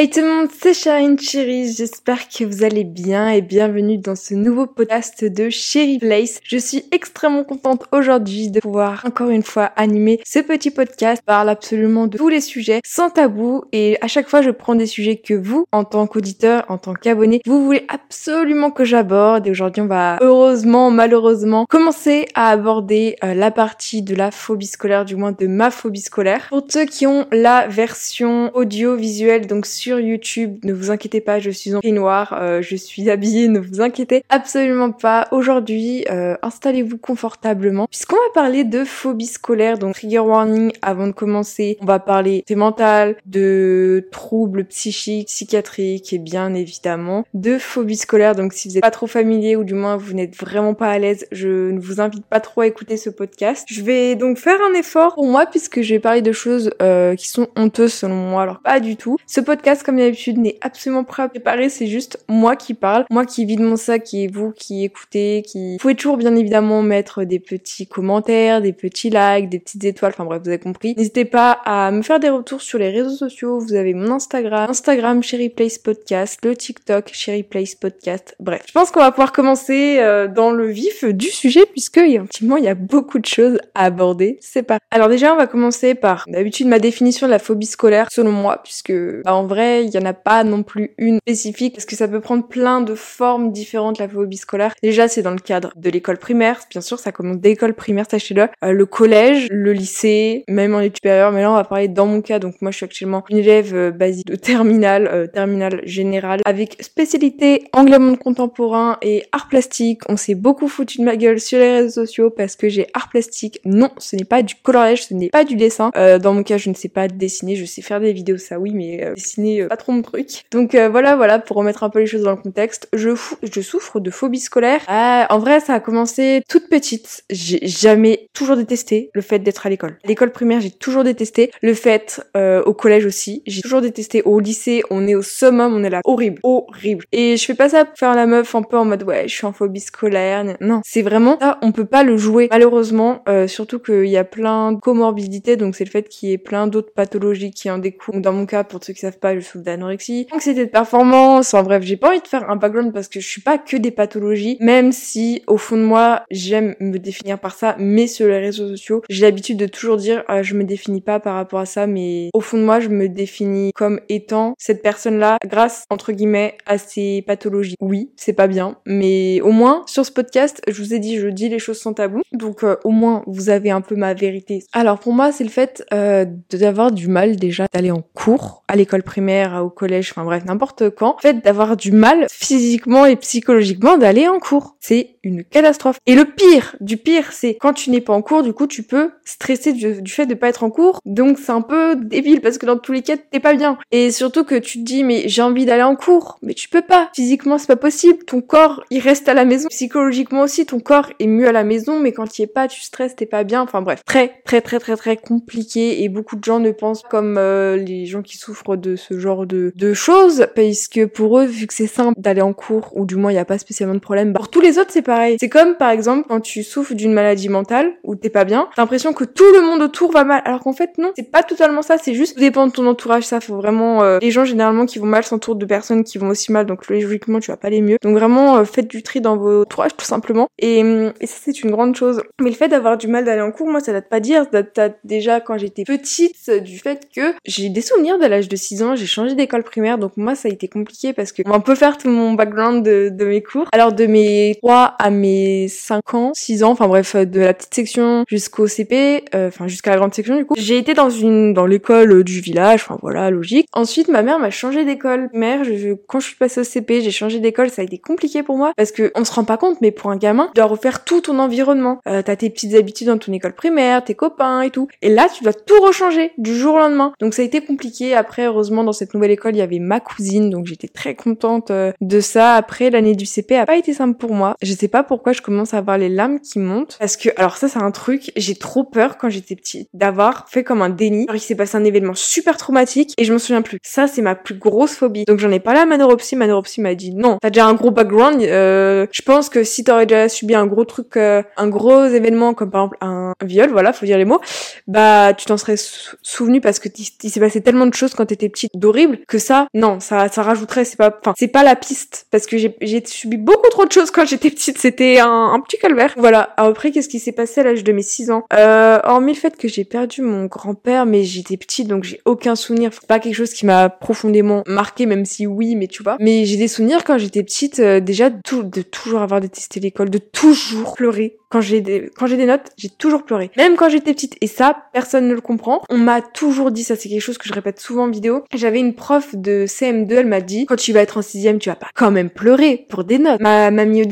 Hey tout le monde, c'est Charine Cherry, j'espère que vous allez bien et bienvenue dans ce nouveau podcast de Cherry Place. Je suis extrêmement contente aujourd'hui de pouvoir encore une fois animer ce petit podcast, parle absolument de tous les sujets sans tabou et à chaque fois je prends des sujets que vous, en tant qu'auditeur, en tant qu'abonné, vous voulez absolument que j'aborde et aujourd'hui on va heureusement, malheureusement commencer à aborder euh, la partie de la phobie scolaire, du moins de ma phobie scolaire. Pour ceux qui ont la version audio-visuelle donc sur YouTube. Ne vous inquiétez pas, je suis en noir, euh, je suis habillée, ne vous inquiétez absolument pas. Aujourd'hui, euh, installez-vous confortablement puisqu'on va parler de phobie scolaire, donc trigger warning avant de commencer. On va parler de mental, de troubles psychiques, psychiatriques et bien évidemment de phobie scolaire. Donc si vous n'êtes pas trop familier ou du moins vous n'êtes vraiment pas à l'aise, je ne vous invite pas trop à écouter ce podcast. Je vais donc faire un effort pour moi puisque je vais parler de choses euh, qui sont honteuses selon moi. Alors pas du tout. Ce podcast comme d'habitude, n'est absolument pas à préparer, c'est juste moi qui parle, moi qui vide mon sac et vous qui écoutez, qui... Pouvez toujours bien évidemment mettre des petits commentaires, des petits likes, des petites étoiles, enfin bref, vous avez compris. N'hésitez pas à me faire des retours sur les réseaux sociaux, vous avez mon Instagram, Instagram Cherry Place Podcast, le TikTok Cherry Place Podcast, bref. Je pense qu'on va pouvoir commencer euh, dans le vif du sujet puisque effectivement il y a beaucoup de choses à aborder, c'est pas. Alors déjà on va commencer par d'habitude ma définition de la phobie scolaire selon moi puisque bah, en vrai il y en a pas non plus une spécifique parce que ça peut prendre plein de formes différentes la phobie scolaire. Déjà, c'est dans le cadre de l'école primaire, bien sûr, ça commence dès l'école primaire, sachez-le, euh, le collège, le lycée, même en études supérieures, mais là on va parler dans mon cas, donc moi je suis actuellement une élève euh, basique de terminale, euh, terminale générale, avec spécialité anglais monde contemporain et art plastique. On s'est beaucoup foutu de ma gueule sur les réseaux sociaux parce que j'ai art plastique. Non, ce n'est pas du coloriage, ce n'est pas du dessin. dans mon cas, je ne sais pas dessiner, je sais faire des vidéos, ça oui, mais dessiner pas trop mon truc. Donc euh, voilà, voilà, pour remettre un peu les choses dans le contexte, je, souffre de phobie scolaire. Euh, en vrai, ça a commencé toute petite. J'ai jamais toujours détesté le fait d'être à l'école. L'école primaire, j'ai toujours détesté. Le fait euh, au collège aussi, j'ai toujours détesté. Au lycée, on est au summum, on est là, horrible, horrible. Et je fais pas ça pour faire la meuf un peu en mode ouais, je suis en phobie scolaire. Non, c'est vraiment ça, on peut pas le jouer malheureusement. surtout qu'il y a plein de comorbidités, donc c'est le fait qu'il y ait plein d'autres pathologies qui en découlent. Dans mon cas, pour ceux qui savent pas, souffre d'anorexie, anxiété de performance, en bref, j'ai pas envie de faire un background parce que je suis pas que des pathologies, même si au fond de moi, j'aime me définir par ça, mais sur les réseaux sociaux, j'ai l'habitude de toujours dire euh, je me définis pas par rapport à ça, mais au fond de moi, je me définis comme étant cette personne-là grâce entre guillemets à ses pathologies. Oui, c'est pas bien, mais au moins sur ce podcast, je vous ai dit, je dis les choses sans tabou, donc euh, au moins vous avez un peu ma vérité. Alors pour moi, c'est le fait euh, d'avoir du mal déjà d'aller en cours à l'école primaire, au collège, enfin bref, n'importe quand, fait d'avoir du mal physiquement et psychologiquement d'aller en cours. C'est une catastrophe. Et le pire du pire, c'est quand tu n'es pas en cours, du coup tu peux stresser du, fait de pas être en cours. Donc c'est un peu débile parce que dans tous les cas, t'es pas bien. Et surtout que tu te dis mais j'ai envie d'aller en cours, mais tu peux pas. Physiquement, c'est pas possible. Ton corps, il reste à la maison. Psychologiquement aussi, ton corps est mieux à la maison, mais quand il es pas, tu stresses, t'es pas bien. Enfin bref, très très très très très compliqué et beaucoup de gens ne pensent comme euh, les gens qui souffrent de ce genre de, choses parce que pour eux, vu que c'est simple d'aller en cours, ou du moins il n'y a pas spécialement de problème, bah, pour tous les autres c'est pareil. C'est comme par exemple quand tu souffres d'une maladie mentale ou t'es pas bien, t'as l'impression que tout le monde autour va mal, alors qu'en fait non, c'est pas totalement ça, c'est juste dépend de ton entourage, ça faut vraiment euh, les gens généralement qui vont mal s'entourent de personnes qui vont aussi mal, donc logiquement tu vas pas les mieux. Donc vraiment euh, faites du tri dans vos entourages tout simplement. Et, hum, et ça c'est une grande chose. Mais le fait d'avoir du mal d'aller en cours, moi ça date pas dire, ça date déjà quand j'étais petite du fait que j'ai des souvenirs de l'âge de 6 ans, changé d'école primaire, donc moi ça a été compliqué parce que on peut faire tout mon background de, de mes cours. Alors de mes 3 à mes 5 ans, 6 ans, enfin bref, de la petite section jusqu'au CP, euh, enfin jusqu'à la grande section du coup, j'ai été dans une dans l'école du village, enfin voilà, logique. Ensuite, ma mère m'a changé d'école. Mère, je, quand je suis passée au CP, j'ai changé d'école, ça a été compliqué pour moi parce que on se rend pas compte, mais pour un gamin, tu dois refaire tout ton environnement. Euh, t'as tes petites habitudes dans ton école primaire, tes copains et tout. Et là, tu dois tout rechanger du jour au lendemain. Donc ça a été compliqué. Après, heureusement, dans cette nouvelle école, il y avait ma cousine, donc j'étais très contente euh, de ça. Après, l'année du CP a pas été simple pour moi. Je sais pas pourquoi je commence à avoir les larmes qui montent. Parce que, alors ça, c'est un truc, j'ai trop peur quand j'étais petite d'avoir fait comme un déni. Alors, il s'est passé un événement super traumatique et je me souviens plus. Ça, c'est ma plus grosse phobie. Donc j'en ai parlé à ma neuropsy. Ma neuropsy m'a dit non, t'as déjà un gros background. Euh, je pense que si t'aurais déjà subi un gros truc, euh, un gros événement comme par exemple un viol, voilà, faut dire les mots, bah tu t'en serais souvenu parce que il s'est passé tellement de choses quand t'étais petite d'horrible que ça, non, ça, ça rajouterait, c'est pas, enfin, c'est pas la piste parce que j'ai, subi beaucoup trop de choses quand j'étais petite. C'était un, un, petit calvaire. Voilà. après, qu'est-ce qui s'est passé à l'âge de mes 6 ans? Euh, Hormis le fait que j'ai perdu mon grand-père, mais j'étais petite donc j'ai aucun souvenir. Pas quelque chose qui m'a profondément marqué, même si oui, mais tu vois. Mais j'ai des souvenirs quand j'étais petite, euh, déjà tout, de toujours avoir détesté l'école, de toujours pleurer quand j'ai des quand j'ai des notes, j'ai toujours pleuré. Même quand j'étais petite et ça personne ne le comprend. On m'a toujours dit ça, c'est quelque chose que je répète souvent en vidéo. J'avais une prof de CM2, elle m'a dit quand tu vas être en sixième, tu vas pas quand même pleurer pour des notes. Ma mamie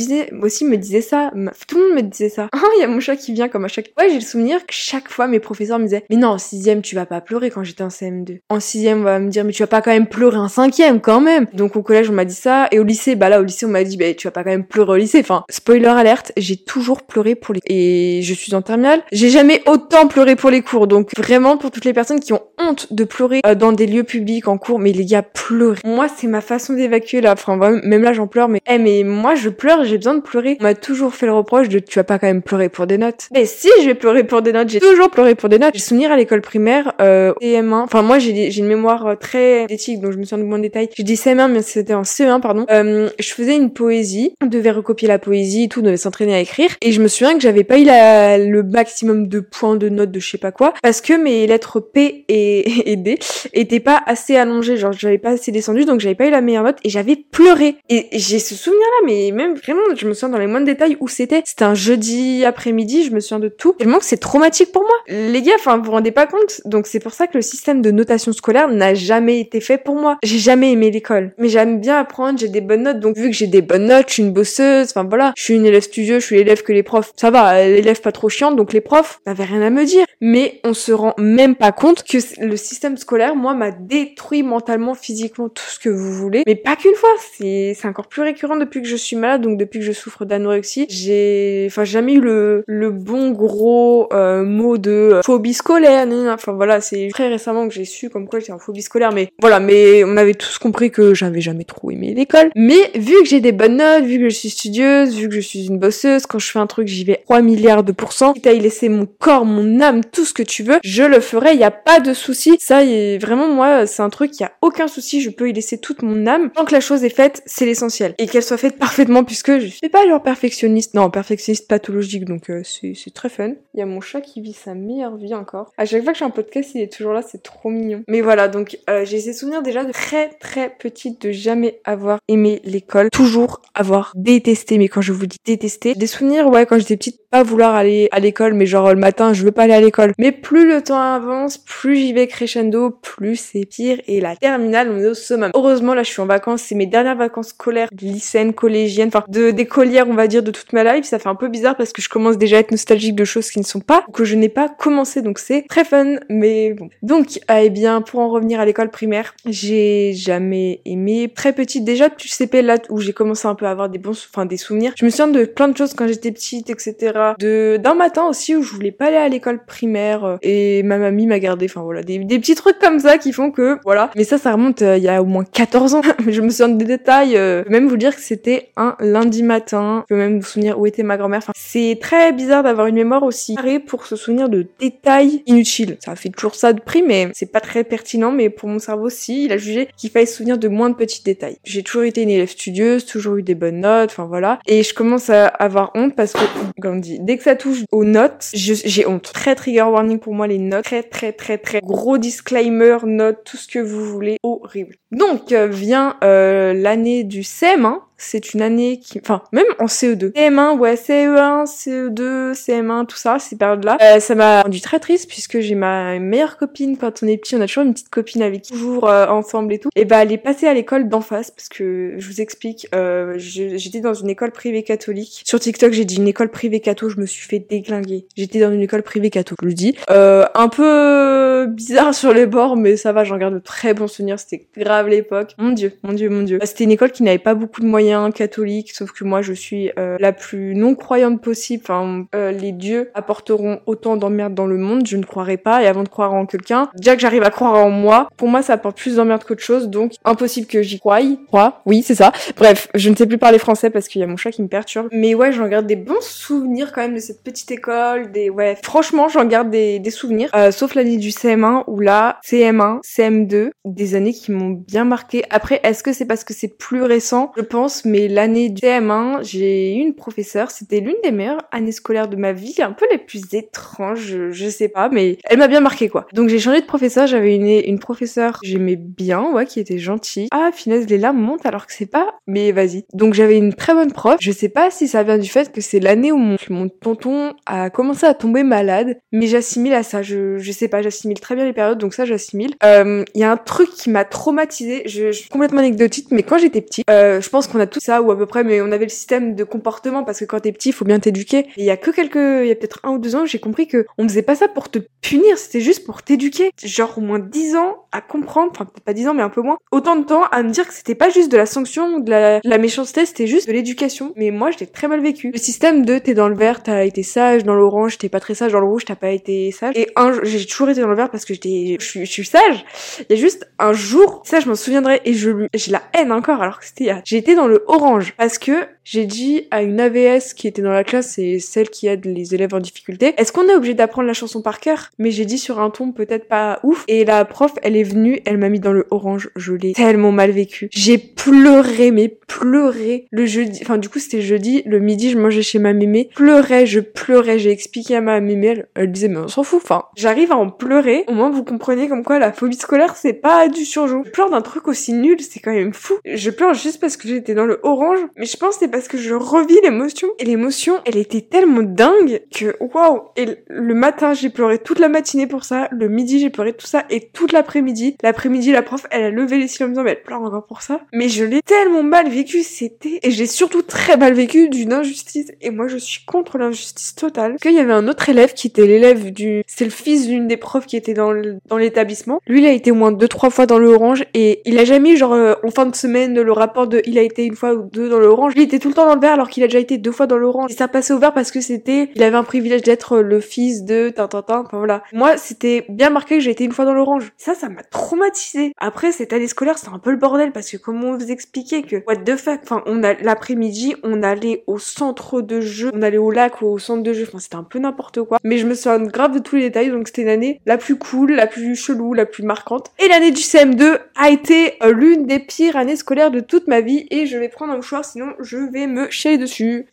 aussi me disait ça, tout le monde me disait ça. Oh, il y a mon chat qui vient comme à chaque Ouais, j'ai le souvenir que chaque fois mes professeurs me disaient "Mais non, en sixième, tu vas pas pleurer quand j'étais en CM2." En sixième, on va me dire "Mais tu vas pas quand même pleurer en cinquième quand même." Donc au collège, on m'a dit ça et au lycée, bah là au lycée, on m'a dit "Bah tu vas pas quand même pleurer au lycée." Enfin, spoiler alerte, j'ai toujours pleuré pour les et je suis en terminale. J'ai jamais autant pleuré pour les cours. Donc vraiment pour toutes les personnes qui ont honte de pleurer euh, dans des lieux publics en cours, mais les gars pleurer. Moi c'est ma façon d'évacuer là. Enfin même là j'en pleure, mais eh mais moi je pleure, j'ai besoin de pleurer. On m'a toujours fait le reproche de tu vas pas quand même pleurer pour des notes. Mais si je vais pleurer pour des notes, j'ai toujours pleuré pour des notes. J'ai souvenir à l'école primaire, euh, CM1. Enfin moi j'ai j'ai une mémoire euh, très éthique donc je me souviens de moins de détails. J'ai dit CM1 mais c'était en CE1 pardon. Euh, je faisais une poésie, on devait recopier la poésie et tout, on devait s'entraîner à écrire et je me souviens que j'avais pas eu le maximum de points de notes de je sais pas quoi parce que mes lettres P et, et D étaient pas assez allongées, genre j'avais pas assez descendu donc j'avais pas eu la meilleure note et j'avais pleuré. Et j'ai ce souvenir là mais même vraiment je me souviens dans les moindres détails où c'était. C'était un jeudi après-midi, je me souviens de tout. Tellement que c'est traumatique pour moi. Les gars, enfin vous vous rendez pas compte donc c'est pour ça que le système de notation scolaire n'a jamais été fait pour moi. J'ai jamais aimé l'école, mais j'aime bien apprendre, j'ai des bonnes notes donc vu que j'ai des bonnes notes, je suis une bosseuse, enfin voilà, je suis une élève studieuse, je suis l'élève que les profs, ça va, l'élève pas trop chiante, donc les profs n'avaient rien à me dire. Mais on se rend même pas compte que le système scolaire, moi, m'a détruit mentalement, physiquement, tout ce que vous voulez. Mais pas qu'une fois, c'est encore plus récurrent depuis que je suis malade, donc depuis que je souffre d'anorexie. J'ai, enfin, jamais eu le, le bon gros euh, mot de euh, phobie scolaire. Enfin voilà, c'est très récemment que j'ai su comme quoi j'étais en phobie scolaire. Mais voilà, mais on avait tous compris que j'avais jamais trop aimé l'école. Mais vu que j'ai des bonnes notes, vu que je suis studieuse, vu que je suis une bosseuse, quand je fais un truc, j'y vais 3 milliards de pourcents. Quitte à y laisser mon corps, mon âme, tout ce que tu veux, je le ferai. Il y a pas de souci. Ça, est vraiment moi, c'est un truc. Il y a aucun souci. Je peux y laisser toute mon âme. Tant que la chose est faite, c'est l'essentiel et qu'elle soit faite parfaitement puisque je suis pas genre perfectionniste. Non, perfectionniste pathologique. Donc euh, c'est très fun. Il y a mon chat qui vit sa meilleure vie encore. À chaque fois que j'ai un podcast, il est toujours là. C'est trop mignon. Mais voilà. Donc euh, j'ai ces souvenirs déjà de très très petite de jamais avoir aimé l'école, toujours avoir détesté. Mais quand je vous dis détester, des souvenirs ouais quand j'étais petite vouloir aller à l'école, mais genre le matin, je veux pas aller à l'école. Mais plus le temps avance, plus j'y vais crescendo, plus c'est pire. Et la terminale, on est au summum. Heureusement, là, je suis en vacances. C'est mes dernières vacances scolaires, lycéennes, collégiennes, enfin, de d'écolière, on va dire, de toute ma life. Ça fait un peu bizarre parce que je commence déjà à être nostalgique de choses qui ne sont pas, que je n'ai pas commencé. Donc c'est très fun, mais bon. Donc, eh bien, pour en revenir à l'école primaire, j'ai jamais aimé. Très petite, déjà, tu sais, là où j'ai commencé un peu à avoir des bons, enfin, des souvenirs. Je me souviens de plein de choses quand j'étais petite, etc de d'un matin aussi où je voulais pas aller à l'école primaire euh, et ma mamie m'a gardé. Enfin voilà, des, petits trucs comme ça qui font que voilà. Mais ça, ça remonte euh, il y a au moins 14 ans. je me souviens des détails. Euh, je peux même vous dire que c'était un lundi matin. Je peux même vous souvenir où était ma grand-mère. Enfin, c'est très bizarre d'avoir une mémoire aussi carrée pour se souvenir de détails inutiles. Ça fait toujours ça de prix, mais c'est pas très pertinent. Mais pour mon cerveau, si, il a jugé qu'il fallait se souvenir de moins de petits détails. J'ai toujours été une élève studieuse, toujours eu des bonnes notes. Enfin voilà. Et je commence à avoir honte parce que, comme dès que ça touche aux notes, j'ai honte. Très trigger warning pour moi les notes. Très très très très gros disclaimer, notes, tout ce que vous voulez. Horrible. Donc euh, vient euh, l'année du CM1 c'est une année qui, enfin, même en CE2. CM1, ouais, CE1, CE2, CM1, tout ça, ces périodes-là, euh, ça m'a rendu très triste puisque j'ai ma meilleure copine quand on est petit, on a toujours une petite copine avec qui toujours euh, ensemble et tout. Et bah, elle est passée à l'école d'en face parce que je vous explique, euh, j'étais dans une école privée catholique. Sur TikTok, j'ai dit une école privée catho, je me suis fait déglinguer. J'étais dans une école privée catho, je le dis. Euh, un peu bizarre sur les bords, mais ça va, j'en garde de très bons souvenirs. C'était grave l'époque. Mon dieu, mon dieu, mon dieu. C'était une école qui n'avait pas beaucoup de moyens catholique, sauf que moi je suis euh, la plus non croyante possible. Enfin, euh, les dieux apporteront autant d'emmerdes dans le monde, je ne croirais pas. Et avant de croire en quelqu'un, déjà que j'arrive à croire en moi, pour moi ça apporte plus d'emmerdes qu'autre chose, donc impossible que j'y croie. Crois, oui c'est ça. Bref, je ne sais plus parler français parce qu'il y a mon chat qui me perturbe. Mais ouais, j'en garde des bons souvenirs quand même de cette petite école. Des ouais, franchement j'en garde des, des souvenirs. Euh, sauf l'année du CM1 où là, CM1, CM2, des années qui m'ont bien marqué. Après, est-ce que c'est parce que c'est plus récent? Je pense, mais l'année du CM1, j'ai eu une professeure, c'était l'une des meilleures années scolaires de ma vie, un peu les plus étranges, je, sais pas, mais elle m'a bien marqué quoi. Donc j'ai changé de professeur, j'avais une, une professeure que j'aimais bien, ouais, qui était gentille. Ah, finesse, les larmes montent alors que c'est pas, mais vas-y. Donc j'avais une très bonne prof. Je sais pas si ça vient du fait que c'est l'année où mon, mon tonton a commencé à tomber malade, mais j'assimile à ça. Je, je sais pas, j'assimile très bien les périodes, donc ça j'assimile. Euh, il y a un truc qui m'a traumatisé. Je, je, complètement anecdotique, mais quand j'étais petite, euh, je pense qu'on a tout ça ou à peu près, mais on avait le système de comportement parce que quand t'es petit, il faut bien t'éduquer. Il y a que quelques, il y a peut-être un ou deux ans, j'ai compris que on faisait pas ça pour te punir, c'était juste pour t'éduquer. Genre au moins dix ans à comprendre, enfin peut-être pas dix ans, mais un peu moins, autant de temps à me dire que c'était pas juste de la sanction de la, la méchanceté, c'était juste de l'éducation. Mais moi, je l'ai très mal vécu. Le système de t'es dans le vert, t'as été sage, dans l'orange, t'es pas très sage, dans le rouge, t'as pas été sage. Et un, j'ai toujours été dans le vert parce que j'étais, je, suis sage. Il y a juste un jour, ça je m'en souviendrai et je j'ai la haine encore alors que c'était j'ai été dans le orange parce que j'ai dit à une AVS qui était dans la classe, c'est celle qui aide les élèves en difficulté, est-ce qu'on est obligé d'apprendre la chanson par cœur? Mais j'ai dit sur un ton peut-être pas ouf. Et la prof, elle est venue, elle m'a mis dans le orange. Je l'ai tellement mal vécu. J'ai pleuré, mais pleuré. Le jeudi, enfin du coup c'était jeudi, le midi je mangeais chez ma mémé. Pleurais, je pleurais. J'ai expliqué à ma mémé, elle, elle disait mais on s'en fout. Enfin, j'arrive à en pleurer. Au moins vous comprenez comme quoi la phobie scolaire c'est pas du surjou. Pleure d'un truc aussi nul, c'est quand même fou. Je pleure juste parce que j'étais dans le orange, mais je pense que c'est parce que je revis l'émotion. Et l'émotion, elle était tellement dingue que waouh Et le matin, j'ai pleuré toute la matinée pour ça. Le midi, j'ai pleuré tout ça. Et toute l'après-midi, l'après-midi, la prof, elle a levé les cils en me disant, mais elle pleure encore pour ça. Mais je l'ai tellement mal vécu, c'était... Et j'ai surtout très mal vécu d'une injustice. Et moi, je suis contre l'injustice totale. Qu'il y avait un autre élève qui était l'élève du... C'est le fils d'une des profs qui était dans dans l'établissement. Lui, il a été au moins deux, trois fois dans le orange. Et il a jamais, genre, euh, en fin de semaine, le rapport de il a été une fois ou deux dans le orange. Il était tout le temps dans le vert alors qu'il a déjà été deux fois dans l'orange. Et ça passait au vert parce que c'était, il avait un privilège d'être le fils de Tintintin. Enfin voilà. Moi, c'était bien marqué que j'ai été une fois dans l'orange. Ça, ça m'a traumatisé. Après, cette année scolaire, c'était un peu le bordel parce que comment vous expliquait que, what the fuck, enfin, on a, l'après-midi, on allait au centre de jeu, on allait au lac ou au centre de jeu. Enfin, c'était un peu n'importe quoi. Mais je me souviens grave de tous les détails. Donc c'était une année la plus cool, la plus chelou, la plus marquante. Et l'année du CM2 a été euh, l'une des pires années scolaires de toute ma vie et je vais prendre un mouchoir sinon je vais me chier dessus.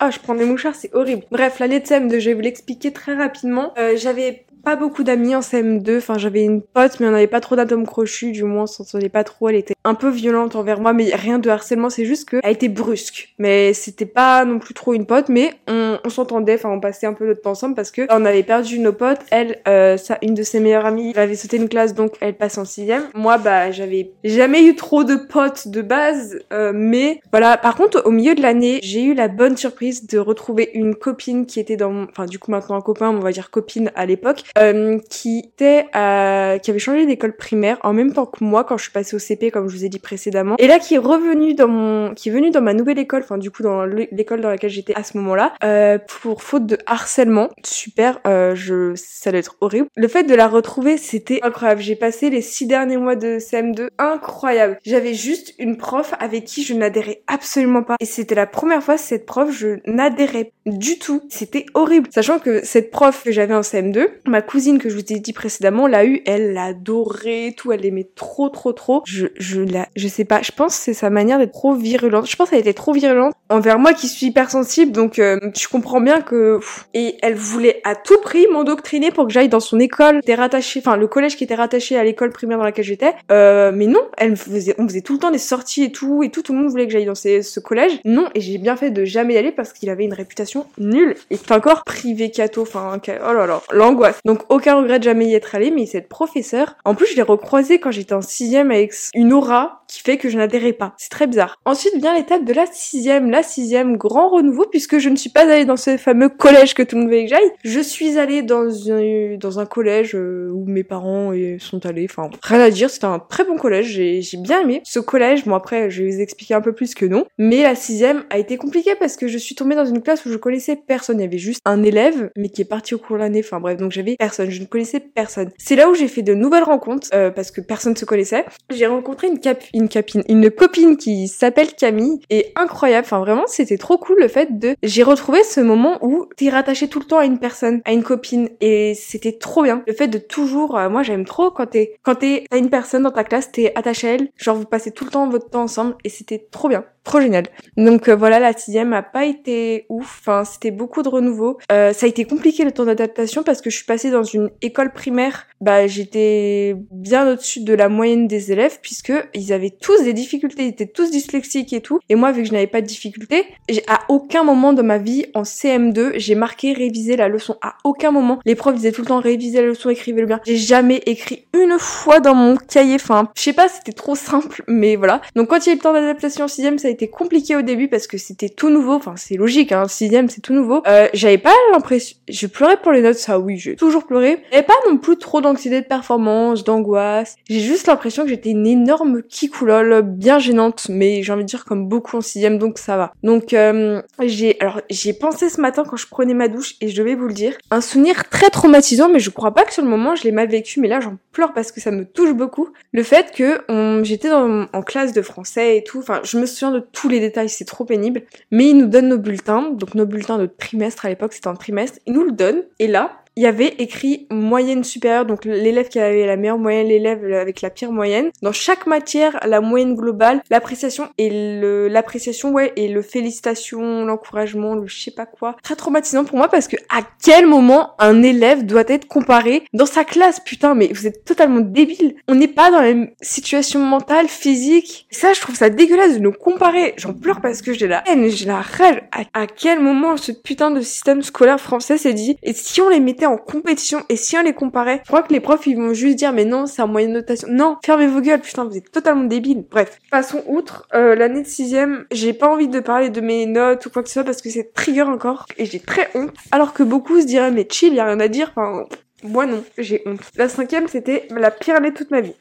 Ah, je prends des mouchoirs, c'est horrible. Bref, l'année de CM2, je vais vous l'expliquer très rapidement. Euh, j'avais pas beaucoup d'amis en CM2. Enfin, j'avais une pote, mais on n'avait pas trop d'atomes crochus. Du moins, on s'entendait pas trop. Elle était un peu violente envers moi, mais rien de harcèlement. C'est juste qu'elle était brusque. Mais c'était pas non plus trop une pote, mais on, s'entendait. Enfin, on passait un peu notre temps ensemble parce que on avait perdu nos potes. Elle, euh, ça, une de ses meilleures amies, avait sauté une classe, donc elle passe en sixième. Moi, bah, j'avais jamais eu trop de potes de base, euh, mais voilà. Par contre, au milieu de l'année, j'ai eu la bonne surprise de retrouver une copine qui était dans, enfin, du coup maintenant un copain, on va dire copine à l'époque, euh, qui était euh, qui avait changé d'école primaire en même temps que moi quand je suis passée au CP comme je vous ai dit précédemment. Et là qui est revenu dans mon qui est venu dans ma nouvelle école enfin du coup dans l'école dans laquelle j'étais à ce moment-là euh, pour faute de harcèlement. Super euh, je ça doit être horrible. Le fait de la retrouver c'était incroyable. J'ai passé les six derniers mois de CM2 incroyable. J'avais juste une prof avec qui je n'adhérais absolument pas. Et c'était la première fois cette prof je n'adhérais du tout. C'était horrible. Sachant que cette prof que j'avais en CM2 ma cousine que je vous ai dit précédemment l'a eu, elle l'adorait, tout, elle l'aimait trop trop trop. Je je la je sais pas, je pense c'est sa manière d'être trop virulente. Je pense qu'elle était trop virulente envers moi qui suis hypersensible donc euh, je comprends bien que et elle voulait à tout prix m'endoctriner pour que j'aille dans son école, était rattaché enfin le collège qui était rattaché à l'école primaire dans laquelle j'étais. Euh, mais non, elle faisait on faisait tout le temps des sorties et tout et tout tout le monde voulait que j'aille dans ce collège. Non, et j'ai bien fait de jamais y aller parce qu'il avait une réputation nulle et encore privé cato enfin oh là là, l'angoisse. Donc aucun regret de jamais y être allé, mais cette professeure, en plus je l'ai recroisée quand j'étais en sixième avec une aura qui fait que je n'adhérais pas. C'est très bizarre. Ensuite vient l'étape de la sixième, la sixième grand renouveau puisque je ne suis pas allée dans ce fameux collège que tout le monde veut que j'aille. Je suis allée dans un, collège euh, où mes parents sont allés. Enfin, rien à dire, c'était un très bon collège. J'ai, j'ai bien aimé ce collège. Bon après, je vais vous expliquer un peu plus que non. Mais la sixième a été compliquée parce que je suis tombée dans une classe où je connaissais personne. Il y avait juste un élève, mais qui est parti au cours de l'année. Enfin bref, donc j'avais Je ne connaissais personne. C'est là où j'ai fait de nouvelles rencontres euh, parce que personne se connaissait. J'ai rencontré une cap, une capine, une copine qui s'appelle Camille et incroyable. Enfin vraiment, c'était trop cool le fait de. J'ai retrouvé ce moment où t'es rattaché tout le temps à une personne, à une copine et c'était trop bien. Le fait de toujours, euh, moi j'aime trop quand t'es quand t'es à une personne dans ta classe, t'es attaché à elle, genre vous passez tout le temps votre temps ensemble et c'était trop bien trop génial. Donc euh, voilà, la sixième a pas été ouf. Enfin, c'était beaucoup de renouveau. Euh, ça a été compliqué le temps d'adaptation parce que je suis passée dans une école primaire. Bah, j'étais bien au-dessus de la moyenne des élèves puisque ils avaient tous des difficultés, ils étaient tous dyslexiques et tout. Et moi, vu que je n'avais pas de difficultés, à aucun moment de ma vie en CM2, j'ai marqué réviser la leçon. À aucun moment, les profs disaient tout le temps réviser la leçon, écrivez-le bien. J'ai jamais écrit une fois dans mon cahier. Enfin, je sais pas, c'était trop simple, mais voilà. Donc quand il y a eu le temps d'adaptation en sixième, ça a été compliqué au début parce que c'était tout nouveau. Enfin, c'est logique, hein, sixième, c'est tout nouveau. Euh, j'avais pas l'impression, je pleurais pour les notes, ça oui, j'ai toujours pleuré. J'avais pas non plus trop d'anxiété de performance, d'angoisse. J'ai juste l'impression que j'étais une énorme kikoulole, bien gênante, mais j'ai envie de dire comme beaucoup en sixième, donc ça va. Donc euh, j'ai, alors j'ai pensé ce matin quand je prenais ma douche et je vais vous le dire, un souvenir très traumatisant, mais je crois pas que sur le moment je l'ai mal vécu, mais là j'en pleure parce que ça me touche beaucoup. Le fait que j'étais en classe de français et tout, enfin je me souviens de tous les détails, c'est trop pénible. Mais ils nous donnent nos bulletins, donc nos bulletins de trimestre à l'époque, c'était un trimestre. Ils nous le donnent, et là, il y avait écrit moyenne supérieure, donc l'élève qui avait la meilleure moyenne, l'élève avec la pire moyenne. Dans chaque matière, la moyenne globale, l'appréciation et le l'appréciation, ouais, et le félicitation, l'encouragement, le je sais pas quoi. Très traumatisant pour moi parce que à quel moment un élève doit être comparé dans sa classe, putain, mais vous êtes totalement débile. On n'est pas dans la même situation mentale, physique. ça, je trouve ça dégueulasse de nous comparer. J'en pleure parce que j'ai la haine, j'ai la rage. À, à quel moment ce putain de système scolaire français s'est dit, et si on les mettait en compétition et si on les comparait, je crois que les profs ils vont juste dire mais non c'est un moyen de notation. Non, fermez vos gueules, putain vous êtes totalement débiles. Bref, passons outre. Euh, L'année de sixième, j'ai pas envie de parler de mes notes ou quoi que ce soit parce que c'est trigger encore et j'ai très honte. Alors que beaucoup se diraient mais chill, y a rien à dire. Enfin, moi non, j'ai honte. La cinquième c'était la pire année toute ma vie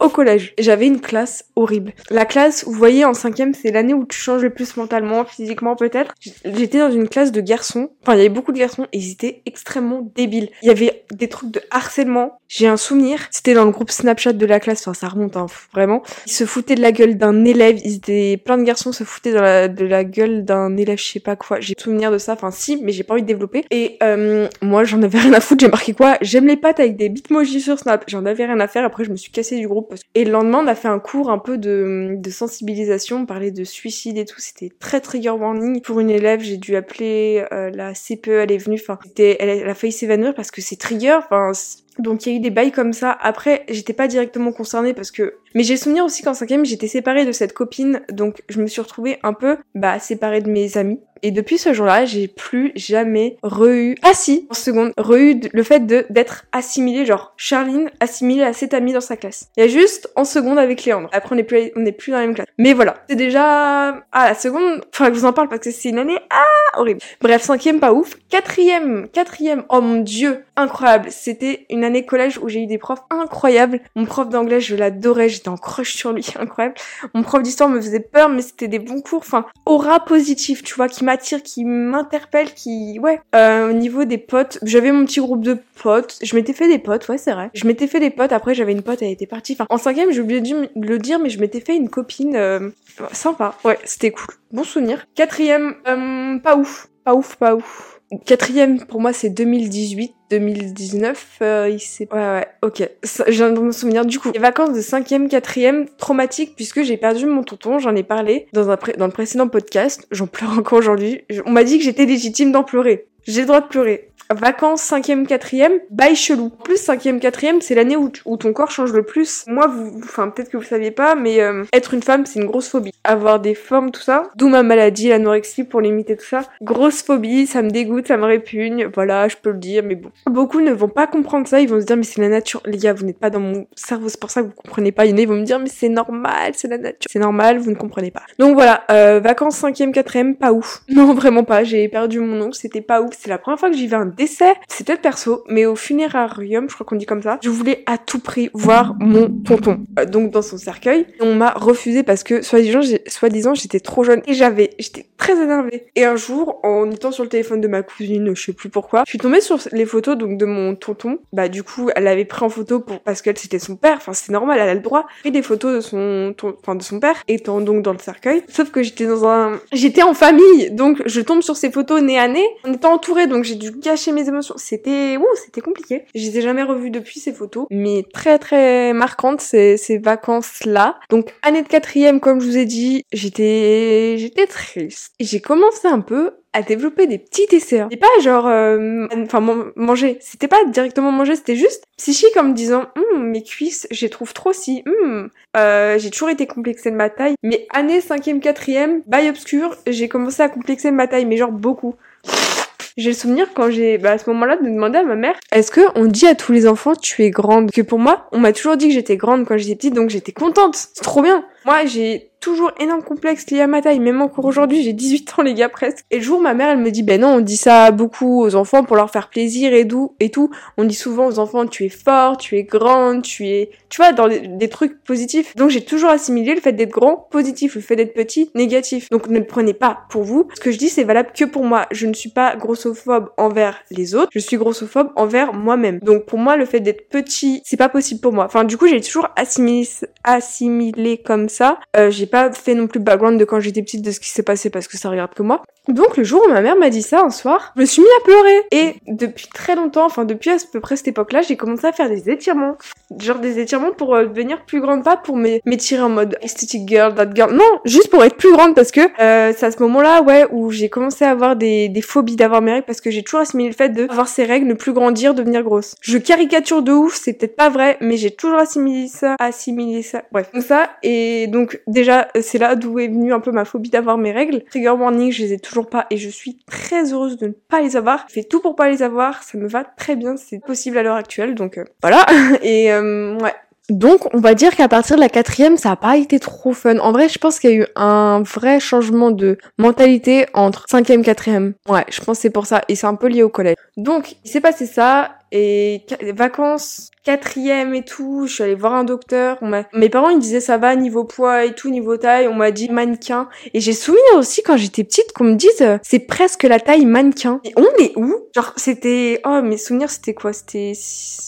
au collège. J'avais une classe horrible. La classe, vous voyez, en cinquième, c'est l'année où tu changes le plus mentalement, physiquement peut-être. J'étais dans une classe de garçons. Enfin, il y avait beaucoup de garçons et ils étaient extrêmement débiles. Il y avait des trucs de harcèlement. J'ai un souvenir. C'était dans le groupe Snapchat de la classe. Enfin, ça remonte, hein, vraiment. Ils se foutaient de la gueule d'un élève. Ils étaient plein de garçons se foutaient de la, de la gueule d'un élève, je sais pas quoi. J'ai souvenir de ça. Enfin, si, mais j'ai pas envie de développer. Et euh, moi, j'en avais rien à foutre. J'ai marqué quoi? J'aime les pattes avec des bitmojis sur Snap. J'en avais rien à faire. Après, je me suis cassée du groupe. Et le lendemain, on a fait un cours un peu de, sensibilisation, on parlait de suicide et tout, c'était très trigger warning. Pour une élève, j'ai dû appeler euh, la CPE, elle est venue, enfin, elle a failli s'évanouir parce que c'est trigger, enfin, donc il y a eu des bails comme ça. Après, j'étais pas directement concernée parce que. Mais j'ai souvenir aussi qu'en cinquième, j'étais séparée de cette copine, donc je me suis retrouvée un peu bah séparée de mes amis. Et depuis ce jour-là, j'ai plus jamais re-eu, ah si, en seconde, re-eu le fait de d'être assimilée, genre Charline assimilée à cette amie dans sa classe. Il y a juste en seconde avec Léandre. Après, on n'est plus, on plus dans la même classe. Mais voilà, c'est déjà, ah la seconde, enfin que je vous en parle parce que c'est une année, ah horrible. Bref, cinquième pas ouf. Quatrième, quatrième, oh mon dieu, incroyable. C'était une année collège où j'ai eu des profs incroyables. Mon prof d'anglais, je l'adorais, j'étais en crush sur lui, incroyable. Mon prof d'histoire me faisait peur, mais c'était des bons cours. Enfin, aura positif, tu vois, qui m'attire, qui m'interpelle, qui, ouais. Euh, au niveau des potes, j'avais mon petit groupe de potes. Je m'étais fait des potes, ouais, c'est vrai. Je m'étais fait des potes. Après, j'avais une pote, elle était partie. Enfin, en cinquième, j'ai oublié de le dire, mais je m'étais fait une copine euh, sympa. Ouais, c'était cool. Bon souvenir. Quatrième, euh, pas ouf. Pas ouf, pas ouf. Quatrième, pour moi, c'est 2018. 2019, euh, il. Ouais, ouais, ok. Je viens de me souvenir. Du coup, les vacances de cinquième, quatrième, traumatiques, puisque j'ai perdu mon tonton, j'en ai parlé dans, un dans le précédent podcast. J'en pleure encore aujourd'hui. On m'a dit que j'étais légitime d'en pleurer. J'ai le droit de pleurer. Vacances 5e, 4e, bail chelou. Plus 5e, 4e, c'est l'année où, ton corps change le plus. Moi, vous, enfin peut-être que vous saviez pas, mais euh, être une femme, c'est une grosse phobie. Avoir des formes, tout ça. D'où ma maladie, l'anorexie pour limiter tout ça. Grosse phobie, ça me dégoûte, ça me répugne. Voilà, je peux le dire, mais bon. Beaucoup ne vont pas comprendre ça, ils vont se dire mais c'est la nature. Les gars, vous n'êtes pas dans mon cerveau, c'est pour ça que vous comprenez pas. Ils vont me dire mais c'est normal, c'est la nature. C'est normal, vous ne comprenez pas. Donc voilà, euh, vacances 5e, 4e, pas ouf. Non, vraiment pas. J'ai perdu mon oncle, c'était pas ouf. C'est la première fois que j'y vais un décès. C'est perso, mais au funérarium, je crois qu'on dit comme ça, je voulais à tout prix voir mon tonton. Euh, donc dans son cercueil. On m'a refusé parce que, soi-disant, j'étais trop jeune et j'avais, j'étais très énervée. Et un jour, en étant sur le téléphone de ma cousine, je sais plus pourquoi, je suis tombée sur les photos donc de mon tonton. Bah du coup, elle avait pris en photo pour parce qu'elle c'était son père. Enfin, c'est normal, elle a le droit. Et des photos de son, enfin de son père étant donc dans le cercueil. Sauf que j'étais dans un, j'étais en famille, donc je tombe sur ces photos nez à nez. On était entourée, donc j'ai dû gâcher mes émotions. C'était, ouh, c'était compliqué. Je les ai jamais revues depuis ces photos, mais très très marquantes ces, ces vacances là. Donc année de quatrième, comme je vous ai dit, j'étais, j'étais triste. Et j'ai commencé un peu à développer des petits desserts. C'est pas genre, euh, enfin manger. C'était pas directement manger, c'était juste psychique en me disant, hum, mes cuisses, je les trouve trop si. Hum, euh, j'ai toujours été complexée de ma taille. Mais année 5e, 4e, bail obscur, j'ai commencé à complexer de ma taille, mais genre beaucoup. J'ai le souvenir quand j'ai, bah, à ce moment-là, de demander à ma mère, est-ce que on dit à tous les enfants tu es grande? Que pour moi, on m'a toujours dit que j'étais grande quand j'étais petite, donc j'étais contente. C'est trop bien. Moi, j'ai toujours énorme complexe lié à ma taille, même encore aujourd'hui, j'ai 18 ans les gars presque. Et le jour ma mère elle me dit ben non, on dit ça beaucoup aux enfants pour leur faire plaisir et tout et tout. On dit souvent aux enfants tu es fort, tu es grande, tu es tu vois dans des, trucs positifs. Donc j'ai toujours assimilé le fait d'être grand positif, le fait d'être petit négatif. Donc ne le prenez pas pour vous. Ce que je dis c'est valable que pour moi. Je ne suis pas grossophobe envers les autres, je suis grossophobe envers moi-même. Donc pour moi le fait d'être petit, c'est pas possible pour moi. Enfin du coup, j'ai toujours assimilé assimilé comme ça. Euh, j'ai pas fait non plus background de quand j'étais petite de ce qui s'est passé parce que ça regarde que moi. Donc le jour où ma mère m'a dit ça un soir, je me suis mis à pleurer. Et depuis très longtemps, enfin depuis à peu près cette époque-là, j'ai commencé à faire des étirements. Genre des étirements pour euh, devenir plus grande, pas pour m'étirer en mode aesthetic girl, that girl. Non, juste pour être plus grande parce que euh, c'est à ce moment-là, ouais, où j'ai commencé à avoir des, des phobies d'avoir mes règles parce que j'ai toujours assimilé le fait de avoir ces règles, ne plus grandir, devenir grosse. Je caricature de ouf, c'est peut-être pas vrai, mais j'ai toujours assimilé ça, assimilé ça. Bref, donc ça et donc déjà c'est là d'où est venue un peu ma phobie d'avoir mes règles. Trigger warning, je les ai toujours pas et je suis très heureuse de ne pas les avoir. Je fais tout pour pas les avoir, ça me va très bien, c'est possible à l'heure actuelle, donc euh, voilà. et euh, ouais, donc, on va dire qu'à partir de la quatrième, ça a pas été trop fun. En vrai, je pense qu'il y a eu un vrai changement de mentalité entre cinquième, quatrième. Ouais, je pense que c'est pour ça. Et c'est un peu lié au collège. Donc, il s'est passé ça. Vacances, quatrième et tout, je suis allée voir un docteur. Mes parents ils disaient ça va niveau poids et tout, niveau taille. On m'a dit mannequin. Et j'ai souvenir aussi quand j'étais petite qu'on me dise c'est presque la taille mannequin. Et on est où? Genre c'était oh mes souvenirs c'était quoi? C'était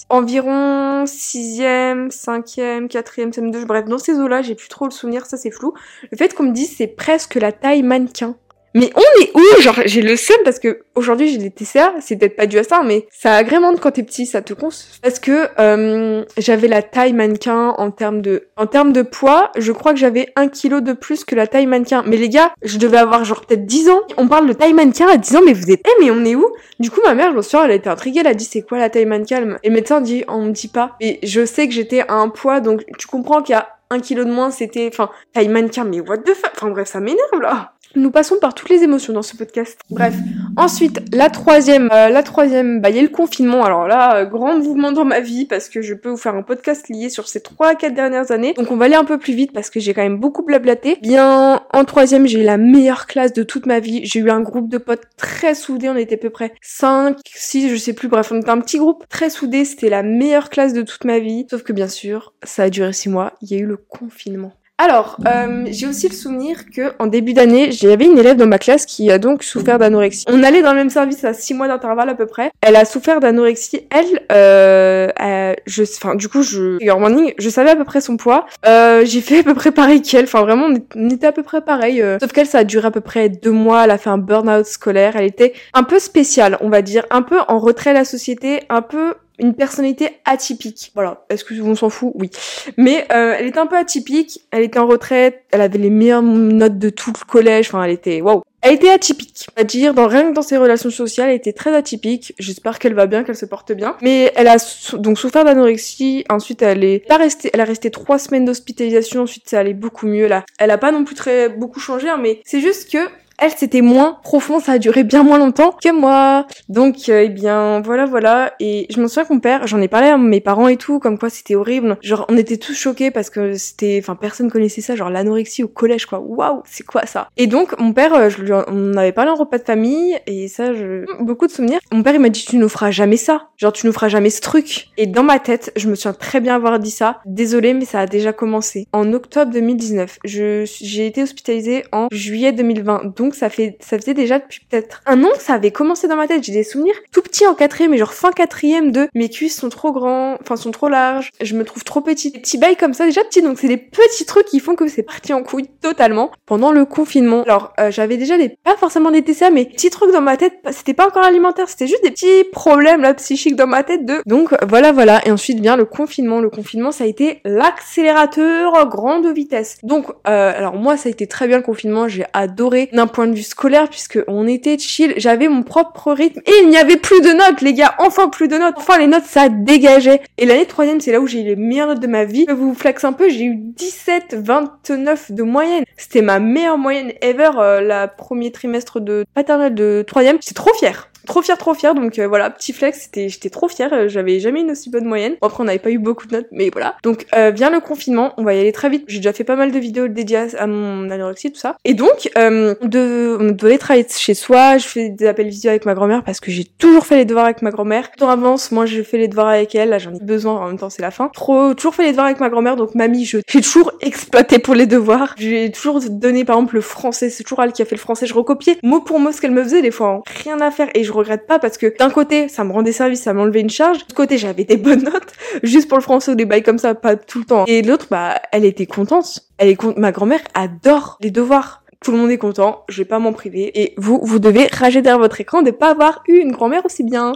environ sixième, cinquième, quatrième, cinquième, deux. Bref dans ces eaux là j'ai plus trop le souvenir, ça c'est flou. Le fait qu'on me dise c'est presque la taille mannequin. Mais on est où Genre, j'ai le seum parce que aujourd'hui j'ai des TCA, c'est peut-être pas dû à ça, mais ça agrémente quand t'es petit, ça te cons. Parce que euh, j'avais la taille mannequin en termes de, en termes de poids, je crois que j'avais un kilo de plus que la taille mannequin. Mais les gars, je devais avoir genre peut-être 10 ans. On parle de taille mannequin à 10 ans, mais vous êtes, eh mais on est où? Du coup, ma mère, je me souviens, elle a été intriguée, elle a dit c'est quoi la taille mannequin? Et le médecin dit, on me dit pas. Et je sais que j'étais à un poids, donc tu comprends qu'il y a un kilo de moins, c'était, enfin, taille mannequin, mais what the fuck? Enfin bref, ça m'énerve là nous passons par toutes les émotions dans ce podcast. Bref. Ensuite, la troisième, euh, la troisième, bah, il y a le confinement. Alors là, euh, grand mouvement dans ma vie parce que je peux vous faire un podcast lié sur ces trois, quatre dernières années. Donc on va aller un peu plus vite parce que j'ai quand même beaucoup blablaté. Bien, en troisième, j'ai eu la meilleure classe de toute ma vie. J'ai eu un groupe de potes très soudés. On était à peu près 5, 6, je sais plus. Bref, on était un petit groupe très soudé. C'était la meilleure classe de toute ma vie. Sauf que bien sûr, ça a duré six mois. Il y a eu le confinement. Alors, euh, j'ai aussi le souvenir que en début d'année, j'avais une élève dans ma classe qui a donc souffert d'anorexie. On allait dans le même service à six mois d'intervalle à peu près. Elle a souffert d'anorexie. Elle, euh, euh, je, enfin, du coup, je, morning, je savais à peu près son poids. Euh, j'ai fait à peu près pareil qu'elle. Enfin, vraiment, on était à peu près pareil. Euh. sauf qu'elle, ça a duré à peu près deux mois. Elle a fait un burn-out scolaire. Elle était un peu spéciale, on va dire, un peu en retrait de la société, un peu une personnalité atypique. Voilà. Est-ce que on s'en fout? Oui. Mais euh, elle était un peu atypique. Elle était en retraite. Elle avait les meilleures notes de tout le collège. Enfin, elle était waouh. Elle était atypique, à dire, dans rien que dans ses relations sociales, elle était très atypique. J'espère qu'elle va bien, qu'elle se porte bien. Mais elle a donc souffert d'anorexie. Ensuite, elle est pas restée, elle a resté trois semaines d'hospitalisation. Ensuite, ça allait beaucoup mieux là. Elle a pas non plus très beaucoup changé, hein, mais c'est juste que elle, c'était moins profond, ça a duré bien moins longtemps que moi. Donc, euh, eh bien, voilà, voilà. Et je me souviens que mon père, j'en ai parlé à mes parents et tout, comme quoi c'était horrible. Genre, on était tous choqués parce que c'était, enfin, personne connaissait ça, genre l'anorexie au collège, quoi. Waouh, c'est quoi ça? Et donc, mon père, euh, je lui, on avait parlé en repas de famille, et ça, je, beaucoup de souvenirs. Mon père, il m'a dit, tu nous feras jamais ça. Genre, tu nous feras jamais ce truc. Et dans ma tête, je me souviens très bien avoir dit ça. Désolée, mais ça a déjà commencé. En octobre 2019, je, j'ai été hospitalisée en juillet 2020. Donc, donc ça fait, ça faisait déjà depuis peut-être un an que ça avait commencé dans ma tête. J'ai des souvenirs tout petits en quatrième, mais genre fin quatrième de mes cuisses sont trop grands, enfin sont trop larges, je me trouve trop petite. Des petits bails comme ça, déjà petits, donc c'est des petits trucs qui font que c'est parti en couille totalement pendant le confinement. Alors euh, j'avais déjà des, pas forcément des TCA, mais petits trucs dans ma tête, c'était pas encore alimentaire, c'était juste des petits problèmes là psychiques dans ma tête de. Donc voilà voilà. Et ensuite vient le confinement. Le confinement ça a été l'accélérateur grande vitesse. Donc euh, alors moi ça a été très bien le confinement, j'ai adoré n'importe point de vue scolaire puisque on était chill, j'avais mon propre rythme et il n'y avait plus de notes les gars, enfin plus de notes, enfin les notes ça dégageait. Et l'année troisième c'est là où j'ai eu les meilleures notes de ma vie. Je vous flex un peu, j'ai eu 17, 29 de moyenne. C'était ma meilleure moyenne ever euh, la premier trimestre de paternelle de troisième. J'étais trop fière trop fière, trop fière. Donc euh, voilà, petit flex, j'étais trop fière. Euh, j'avais jamais une aussi bonne moyenne. Bon, après, on n'avait pas eu beaucoup de notes, mais voilà. Donc euh, vient le confinement, on va y aller très vite. J'ai déjà fait pas mal de vidéos dédiées à mon anorexie, tout ça. Et donc, euh, de, on devait travailler chez soi. Je fais des appels vidéo avec ma grand-mère parce que j'ai toujours fait les devoirs avec ma grand-mère. Temps avance, moi je fais les devoirs avec elle. Là, j'en ai besoin. En même temps, c'est la fin. Trop, toujours fait les devoirs avec ma grand-mère. Donc mamie, je j'ai toujours exploité pour les devoirs. J'ai toujours donné, par exemple, le français. C'est toujours elle qui a fait le français. Je recopiais mot pour mot ce qu'elle me faisait des fois. Hein. Rien à faire et je regrette pas parce que d'un côté, ça me rendait service, ça m'enlevait une charge. De l'autre côté, j'avais des bonnes notes, juste pour le français ou des bails comme ça, pas tout le temps. Et l'autre, bah, elle était contente. Elle est con... Ma grand-mère adore les devoirs tout le monde est content, je vais pas m'en priver. Et vous, vous devez rager derrière votre écran de pas avoir eu une grand-mère aussi bien.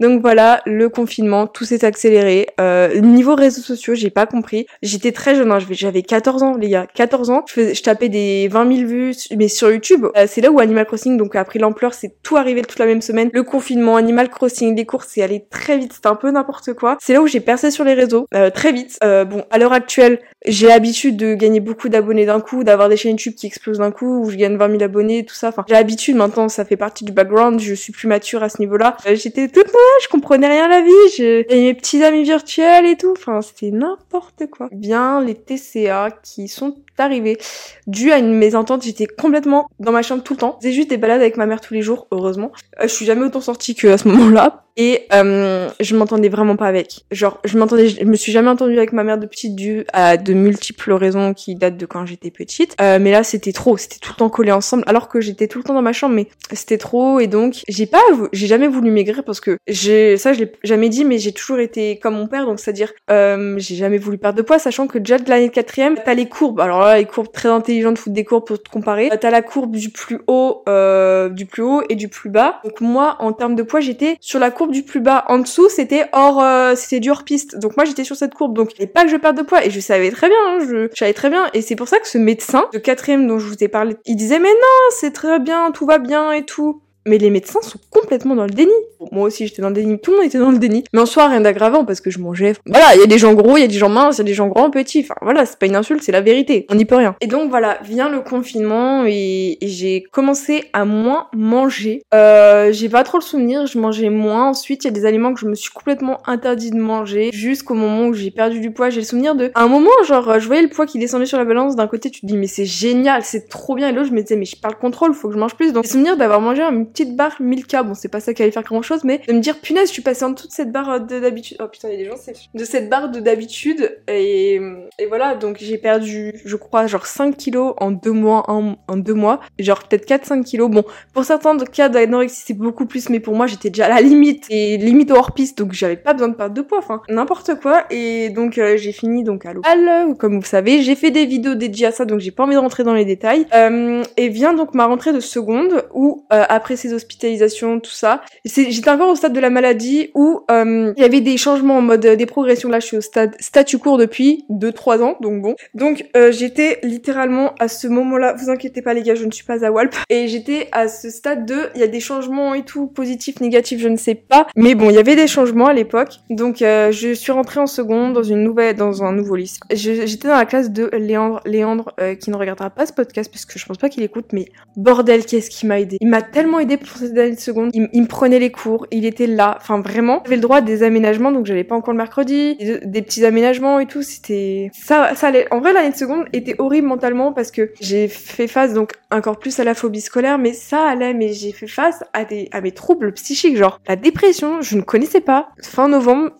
Donc voilà, le confinement, tout s'est accéléré. Euh, niveau réseaux sociaux, j'ai pas compris. J'étais très jeune, hein, j'avais 14 ans, les gars, 14 ans. Je, je tapais des 20 000 vues, mais sur YouTube, euh, c'est là où Animal Crossing donc a pris l'ampleur. C'est tout arrivé toute la même semaine. Le confinement, Animal Crossing, les courses, c'est allé très vite. C'était un peu n'importe quoi. C'est là où j'ai percé sur les réseaux, euh, très vite. Euh, bon, à l'heure actuelle, j'ai l'habitude de gagner beaucoup d'abonnés d'un coup, d'avoir des chaînes YouTube qui explosent d'un coup, où je gagne 20 000 abonnés, tout ça. Enfin, j'ai l'habitude maintenant, ça fait partie du background. Je suis plus mature à ce niveau-là. Euh, j'étais toute je comprenais rien à la vie, j'ai mes petits amis virtuels et tout, enfin c'était n'importe quoi. Bien les TCA qui sont arrivés dû à une mésentente, j'étais complètement dans ma chambre tout le temps. J'ai juste des balades avec ma mère tous les jours, heureusement. Euh, je suis jamais autant sortie que à ce moment-là. Et euh, je m'entendais vraiment pas avec. Genre, je m'entendais, je me suis jamais entendue avec ma mère de petite dû à de multiples raisons qui datent de quand j'étais petite. Euh, mais là, c'était trop. C'était tout le temps collé ensemble, alors que j'étais tout le temps dans ma chambre. Mais c'était trop. Et donc, j'ai pas, j'ai jamais voulu maigrir parce que j'ai, ça, je l'ai jamais dit, mais j'ai toujours été comme mon père. Donc, c'est-à-dire, euh, j'ai jamais voulu perdre de poids, sachant que déjà de l'année de quatrième, t'as les courbes. Alors là, les courbes très intelligentes, foutent des courbes pour te comparer. T'as la courbe du plus haut, euh, du plus haut et du plus bas. Donc moi, en termes de poids, j'étais sur la courbe du plus bas. En dessous, c'était hors, euh, c'était du hors piste. Donc moi, j'étais sur cette courbe. Donc, il pas que je perde de poids. Et je savais très bien, hein, je, savais très bien. Et c'est pour ça que ce médecin de quatrième dont je vous ai parlé, il disait, mais non, c'est très bien, tout va bien et tout mais les médecins sont complètement dans le déni. moi aussi, j'étais dans le déni. Tout le monde était dans le déni. Mais en soi, rien d'aggravant parce que je mangeais. Voilà, il y a des gens gros, il y a des gens minces, il y a des gens grands, petits. Enfin, voilà, c'est pas une insulte, c'est la vérité. On n'y peut rien. Et donc, voilà, vient le confinement et, j'ai commencé à moins manger. Euh, j'ai pas trop le souvenir, je mangeais moins. Ensuite, il y a des aliments que je me suis complètement interdit de manger jusqu'au moment où j'ai perdu du poids. J'ai le souvenir de, à un moment, genre, je voyais le poids qui descendait sur la balance. D'un côté, tu te dis, mais c'est génial, c'est trop bien. Et l'autre, je me disais, mais je parle contrôle, faut que je mange plus. Donc, le souvenir d'avoir mangé un petite barre 1000K, bon c'est pas ça qui allait faire grand chose, mais de me dire punaise je suis passée en toute cette barre de d'habitude, oh putain il y a des gens c'est de cette barre de d'habitude. Et, et voilà donc j'ai perdu je crois genre 5 kilos en deux mois en, en deux mois, genre peut-être 4-5 kilos, bon pour certains cas d'anorexie c'est beaucoup plus mais pour moi j'étais déjà à la limite. Et limite hors piste donc j'avais pas besoin de perdre de poids, enfin n'importe quoi. Et donc euh, j'ai fini donc à l'hôpital. Comme vous savez j'ai fait des vidéos dédiées à ça donc j'ai pas envie de rentrer dans les détails. Euh, et vient donc ma rentrée de seconde où euh, après ces hospitalisations, tout ça. J'étais encore au stade de la maladie où euh, il y avait des changements en mode euh, des progressions. Là, je suis au stade statu court depuis 2-3 ans, donc bon. Donc euh, j'étais littéralement à ce moment-là, vous inquiétez pas les gars, je ne suis pas à Walp, et j'étais à ce stade de, il y a des changements et tout, positifs, négatifs, je ne sais pas, mais bon, il y avait des changements à l'époque, donc je suis rentrée en seconde dans une nouvelle, dans un nouveau lycée. J'étais dans la classe de Léandre, Léandre qui ne regardera pas ce podcast puisque je pense pas qu'il écoute, mais bordel, qu'est-ce qui m'a aidé. Il m'a tellement aidé pour cette année de seconde. Il, me prenait les cours, il était là. Enfin, vraiment. J'avais le droit à des aménagements, donc j'allais pas encore le mercredi. Des, petits aménagements et tout. C'était, ça, allait. En vrai, l'année de seconde était horrible mentalement parce que j'ai fait face, donc, encore plus à la phobie scolaire, mais ça allait, mais j'ai fait face à des, à mes troubles psychiques, genre, la dépression, je ne connaissais pas. Fin novembre,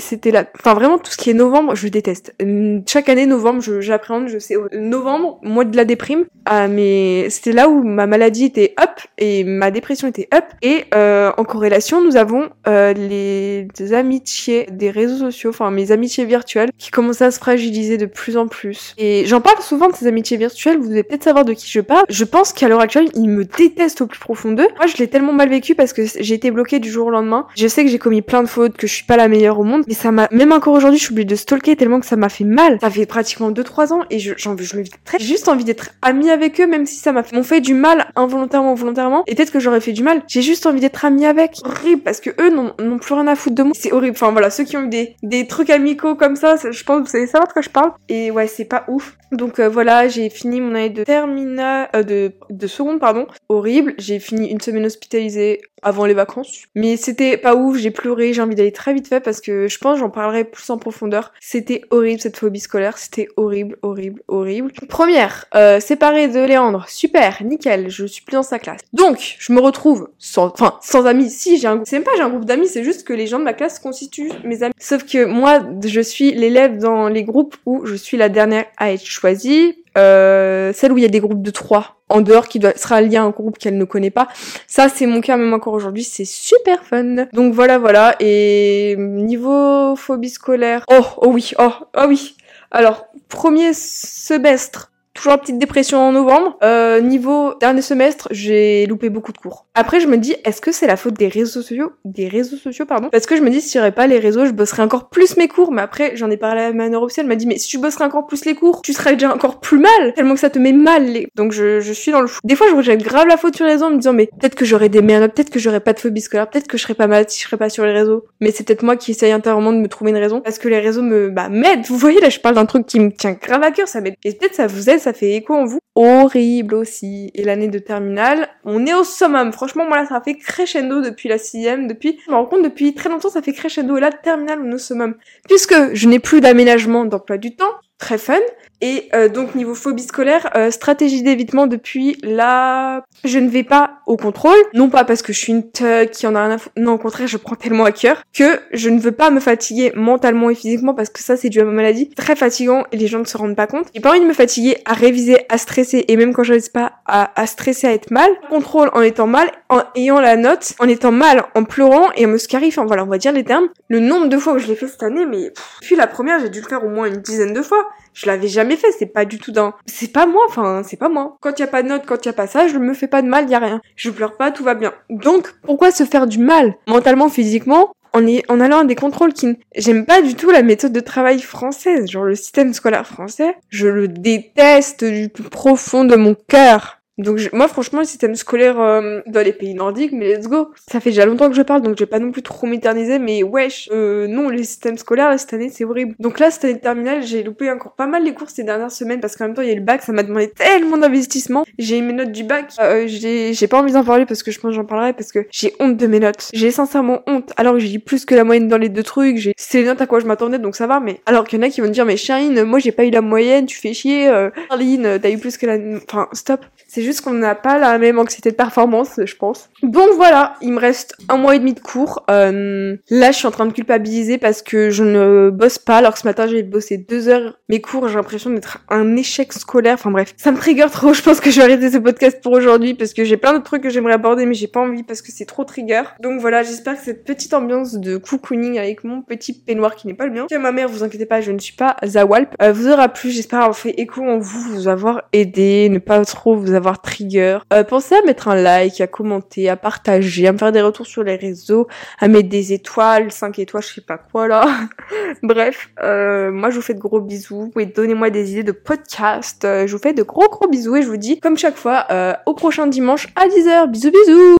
c'était là, enfin, vraiment, tout ce qui est novembre, je déteste. Chaque année, novembre, j'appréhende, je sais, novembre, mois de la déprime, ah, mais c'était là où ma maladie était up et ma dépression était up. Et euh, en corrélation, nous avons euh, les amitiés des réseaux sociaux, enfin mes amitiés virtuelles, qui commençaient à se fragiliser de plus en plus. Et j'en parle souvent de ces amitiés virtuelles, vous devez peut-être savoir de qui je parle. Je pense qu'à l'heure actuelle, ils me détestent au plus profond d'eux. Moi, je l'ai tellement mal vécu parce que j'ai été bloquée du jour au lendemain. Je sais que j'ai commis plein de fautes, que je suis pas la meilleure au monde, mais ça m'a, même encore aujourd'hui, je suis obligée de stalker tellement que ça m'a fait mal. Ça fait pratiquement 2-3 ans et je, j'en je me juste envie d'être amie avec eux, même si ça m'a fait, du mal involontairement, volontairement. Et que j'aurais fait du mal. J'ai juste envie d'être amie avec. Horrible, parce que eux n'ont plus rien à foutre de moi. C'est horrible. Enfin voilà, ceux qui ont eu des, trucs amicaux comme ça, je pense que vous savez savoir de quoi je parle. Et ouais, c'est pas ouf. Donc euh, voilà, j'ai fini mon année de terminale, euh, de, de seconde, pardon. Horrible. J'ai fini une semaine hospitalisée avant les vacances. Mais c'était pas ouf, j'ai pleuré, j'ai envie d'aller très vite fait parce que je pense j'en parlerai plus en profondeur. C'était horrible cette phobie scolaire, c'était horrible, horrible, horrible. Première, euh, séparée de Léandre, super, nickel, je suis plus dans sa classe. Donc, je me retrouve sans, amis. Si, j'ai un c'est même pas j'ai un groupe d'amis, c'est juste que les gens de ma classe constituent mes amis. Sauf que moi, je suis l'élève dans les groupes où je suis la dernière à être choisie euh, celle où il y a des groupes de trois en dehors qui doit, sera lié à un groupe qu'elle ne connaît pas. Ça, c'est mon cas même encore aujourd'hui, c'est super fun. Donc voilà, voilà. Et niveau phobie scolaire, oh, oh oui, oh, oh oui. Alors, premier semestre, toujours une petite dépression en novembre. Euh, niveau dernier semestre, j'ai loupé beaucoup de cours. Après, je me dis, est-ce que c'est la faute des réseaux sociaux, des réseaux sociaux, pardon? Parce que je me dis, si j'aurais pas les réseaux, je bosserais encore plus mes cours. Mais après, j'en ai parlé à ma neuropsy, elle m'a dit, mais si tu bosserais encore plus les cours, tu serais déjà encore plus mal, tellement que ça te met mal. Les... Donc je, je suis dans le fou. Des fois, je rejette grave la faute sur les réseaux en me disant, mais peut-être que j'aurais des merdes, peut-être que j'aurais pas de phobie scolaire, peut-être que je serais pas mal si je serais pas sur les réseaux. Mais c'est peut-être moi qui essaye intérieurement de me trouver une raison parce que les réseaux me bah, m'aident. Vous voyez là, je parle d'un truc qui me tient grave à cœur, ça m'aide. Et peut-être ça vous aide, fait écho en vous horrible aussi. Et l'année de terminale, on est au summum. Franchement, moi là, ça fait crescendo depuis la sixième. Depuis, je me rends compte, depuis très longtemps, ça fait crescendo. Et là, terminale, on est au summum. Puisque je n'ai plus d'aménagement d'emploi du temps, très fun. Et euh, donc niveau phobie scolaire, euh, stratégie d'évitement depuis là, je ne vais pas au contrôle, non pas parce que je suis une qui en a un non au contraire je prends tellement à cœur que je ne veux pas me fatiguer mentalement et physiquement parce que ça c'est dû à ma maladie, très fatigant et les gens ne se rendent pas compte. J'ai pas envie de me fatiguer à réviser, à stresser et même quand je révise pas à, à stresser, à être mal, contrôle en étant mal, en ayant la note, en étant mal, en pleurant et en me scarifant, voilà on va dire les termes. Le nombre de fois où je l'ai fait cette année, mais puis la première j'ai dû le faire au moins une dizaine de fois. Je l'avais jamais fait, c'est pas du tout dans... C'est pas moi, enfin, c'est pas moi. Quand y a pas de notes, quand y a pas ça, je me fais pas de mal, y a rien. Je pleure pas, tout va bien. Donc, pourquoi se faire du mal, mentalement, physiquement, en, en allant à des contrôles qui... J'aime pas du tout la méthode de travail française, genre le système scolaire français. Je le déteste du plus profond de mon cœur. Donc moi franchement le système scolaire euh, dans les pays nordiques, mais let's go. Ça fait déjà longtemps que je parle, donc je vais pas non plus trop m'éterniser, mais wesh, euh, non les systèmes scolaires cette année c'est horrible. Donc là cette année de terminale j'ai loupé encore pas mal les cours ces dernières semaines parce qu'en même temps il y a le bac, ça m'a demandé tellement d'investissement. J'ai mes notes du bac, euh, j'ai pas envie d'en parler parce que je pense j'en parlerai parce que j'ai honte de mes notes. J'ai sincèrement honte. Alors que j'ai eu plus que la moyenne dans les deux trucs, j'ai c'est les notes à quoi je m'attendais donc ça va, mais alors qu'il y en a qui vont me dire mais Charline, moi j'ai pas eu la moyenne, tu fais chier. Euh, Charline, t'as eu plus que la, enfin stop. Juste qu'on n'a pas la même anxiété de performance, je pense. Donc voilà, il me reste un mois et demi de cours. Euh, là, je suis en train de culpabiliser parce que je ne bosse pas, alors que ce matin, j'ai bossé deux heures mes cours. J'ai l'impression d'être un échec scolaire. Enfin bref, ça me trigger trop. Je pense que je vais arrêter ce podcast pour aujourd'hui parce que j'ai plein d'autres trucs que j'aimerais aborder, mais j'ai pas envie parce que c'est trop trigger. Donc voilà, j'espère que cette petite ambiance de cocooning avec mon petit peignoir qui n'est pas le mien. Que ma mère, vous inquiétez pas, je ne suis pas Zawalp. Euh, vous aura plu. J'espère avoir fait écho en vous, vous avoir aidé, ne pas trop vous avoir trigger. Euh, pensez à mettre un like, à commenter, à partager, à me faire des retours sur les réseaux, à mettre des étoiles, 5 étoiles, je sais pas quoi là. Bref, euh, moi je vous fais de gros bisous et donnez-moi des idées de podcast. Euh, je vous fais de gros gros bisous et je vous dis comme chaque fois au prochain dimanche à 10h. Bisous bisous